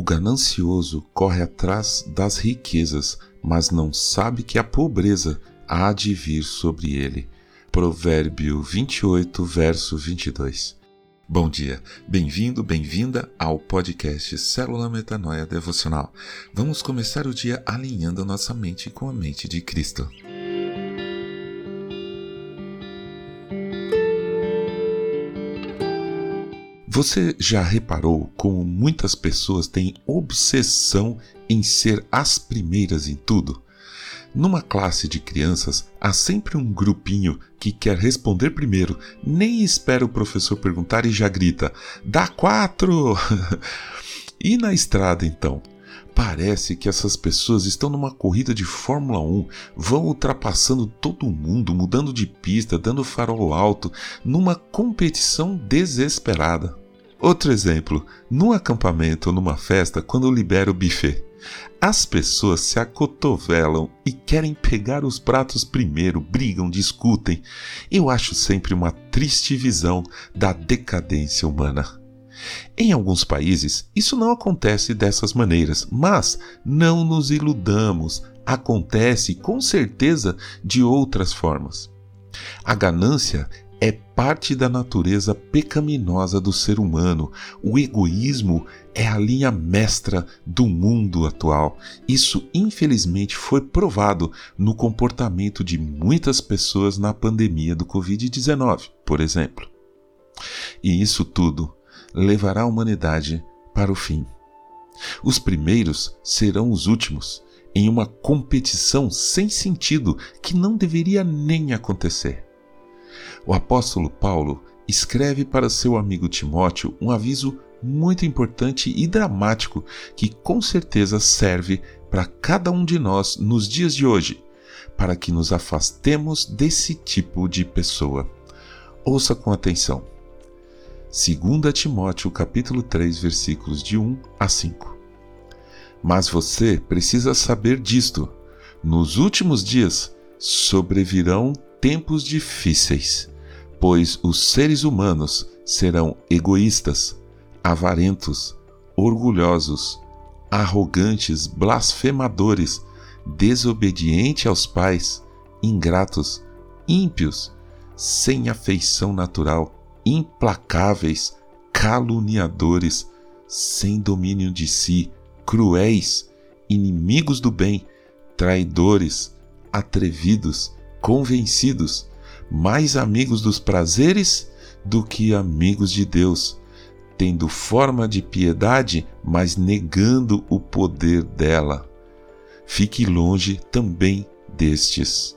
O ganancioso corre atrás das riquezas, mas não sabe que a pobreza há de vir sobre ele. Provérbio 28, verso 22. Bom dia, bem-vindo, bem-vinda ao podcast Célula Metanoia Devocional. Vamos começar o dia alinhando nossa mente com a mente de Cristo. Você já reparou como muitas pessoas têm obsessão em ser as primeiras em tudo? Numa classe de crianças, há sempre um grupinho que quer responder primeiro, nem espera o professor perguntar e já grita: dá quatro! e na estrada, então? Parece que essas pessoas estão numa corrida de Fórmula 1, vão ultrapassando todo mundo, mudando de pista, dando farol alto, numa competição desesperada. Outro exemplo, num acampamento ou numa festa, quando libera o buffet. As pessoas se acotovelam e querem pegar os pratos primeiro, brigam, discutem. Eu acho sempre uma triste visão da decadência humana. Em alguns países, isso não acontece dessas maneiras, mas não nos iludamos, acontece com certeza de outras formas. A ganância é parte da natureza pecaminosa do ser humano. O egoísmo é a linha mestra do mundo atual. Isso, infelizmente, foi provado no comportamento de muitas pessoas na pandemia do Covid-19, por exemplo. E isso tudo levará a humanidade para o fim. Os primeiros serão os últimos, em uma competição sem sentido que não deveria nem acontecer. O apóstolo Paulo escreve para seu amigo Timóteo um aviso muito importante e dramático que com certeza serve para cada um de nós nos dias de hoje, para que nos afastemos desse tipo de pessoa. Ouça com atenção. 2 Timóteo capítulo 3, versículos de 1 a 5. Mas você precisa saber disto. Nos últimos dias sobrevirão tempos difíceis pois os seres humanos serão egoístas, avarentos, orgulhosos, arrogantes, blasfemadores, desobedientes aos pais, ingratos, ímpios, sem afeição natural, implacáveis, caluniadores, sem domínio de si, cruéis, inimigos do bem, traidores, atrevidos, convencidos, mais amigos dos prazeres do que amigos de Deus, tendo forma de piedade, mas negando o poder dela. Fique longe também destes.